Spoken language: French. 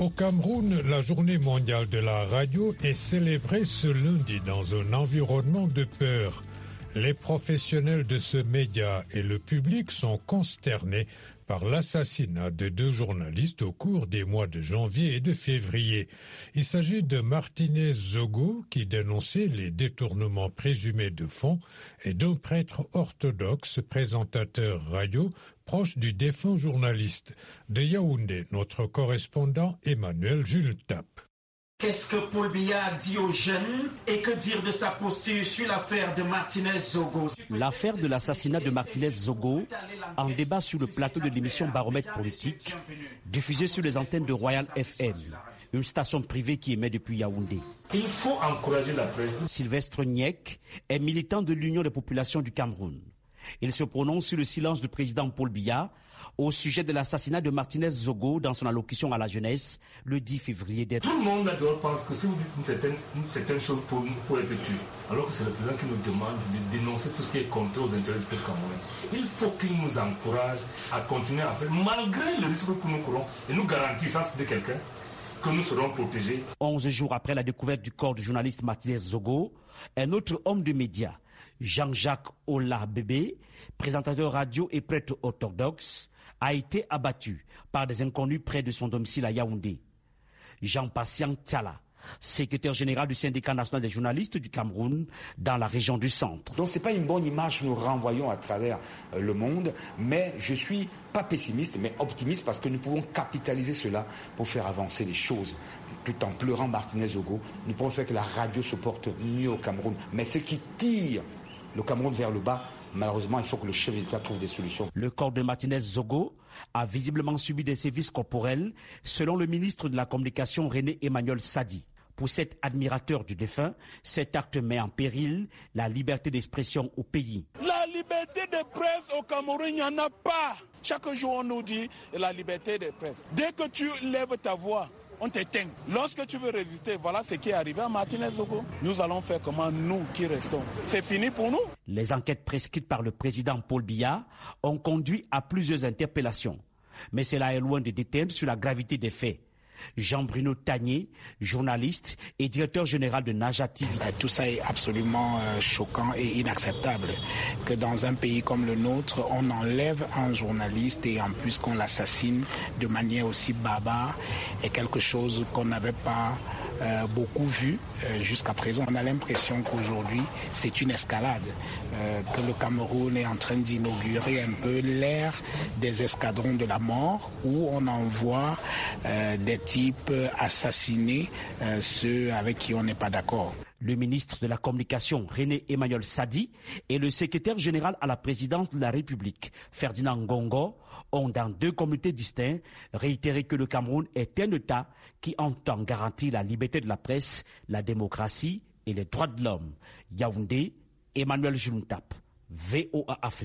Au Cameroun, la journée mondiale de la radio est célébrée ce lundi dans un environnement de peur. Les professionnels de ce média et le public sont consternés par l'assassinat de deux journalistes au cours des mois de janvier et de février. Il s'agit de Martinez Zogo qui dénonçait les détournements présumés de fonds et d'un prêtre orthodoxe présentateur radio proche du défunt journaliste. De Yaoundé, notre correspondant Emmanuel Jules. Qu'est-ce que Paul Biya dit aux jeunes et que dire de sa posture sur l'affaire de Martinez Zogo? L'affaire de l'assassinat de Martinez Zogo en débat sur le plateau de l'émission Baromètre politique, diffusée sur les antennes de Royal FM, une station privée qui émet depuis Yaoundé. Il faut encourager la presse. Sylvestre Niek est militant de l'Union des populations du Cameroun. Il se prononce sur le silence du président Paul Biya au sujet de l'assassinat de Martinez Zogo dans son allocution à la jeunesse le 10 février dernier. Tout le monde là-dedans pense que si vous dites une certaine, une certaine chose pour, pour être tué, alors que c'est le président qui nous demande de dénoncer tout ce qui est contre aux intérêts du peuple camerounais, il faut qu'il nous encourage à continuer à faire, malgré le risque que nous courons, et nous garantit, ça c'est de quelqu'un, que nous serons protégés. 11 jours après la découverte du corps du journaliste Martinez Zogo, un autre homme de médias, Jean-Jacques Ola Bébé, présentateur radio et prêtre orthodoxe, a été abattu par des inconnus près de son domicile à Yaoundé. Jean-Patient Tiala, secrétaire général du syndicat national des journalistes du Cameroun dans la région du centre. Donc c'est pas une bonne image que nous renvoyons à travers le monde, mais je suis pas pessimiste, mais optimiste parce que nous pouvons capitaliser cela pour faire avancer les choses. Tout en pleurant Martinez Ogo, nous pouvons faire que la radio se porte mieux au Cameroun. Mais ce qui tire le Cameroun vers le bas, malheureusement, il faut que le chef d'État trouve des solutions. Le corps de Martinez Zogo a visiblement subi des sévices corporels, selon le ministre de la Communication René Emmanuel Sadi. Pour cet admirateur du défunt, cet acte met en péril la liberté d'expression au pays. La liberté de presse au Cameroun, il n'y en a pas. Chaque jour, on nous dit la liberté de presse. Dès que tu lèves ta voix, on t'éteint. Lorsque tu veux résister, voilà ce qui est arrivé à Martinez Zogo. Nous allons faire comment nous qui restons. C'est fini pour nous. Les enquêtes prescrites par le président Paul Biya ont conduit à plusieurs interpellations. Mais cela est loin de déteindre sur la gravité des faits. Jean-Bruno Tagné, journaliste et directeur général de Naja TV. Tout ça est absolument choquant et inacceptable. Que dans un pays comme le nôtre, on enlève un journaliste et en plus qu'on l'assassine de manière aussi barbare est quelque chose qu'on n'avait pas euh, beaucoup vu euh, jusqu'à présent. On a l'impression qu'aujourd'hui, c'est une escalade, euh, que le Cameroun est en train d'inaugurer un peu l'ère des escadrons de la mort, où on envoie des types assassinés ceux avec qui on n'est pas d'accord. Le ministre de la Communication, René Emmanuel Sadi, et le secrétaire général à la présidence de la République, Ferdinand Ngongo, ont dans deux communautés distincts réitéré que le Cameroun est un État qui entend garantir la liberté de la presse, la démocratie et les droits de l'homme. Yaoundé, Emmanuel Juntap, VOA Afrique.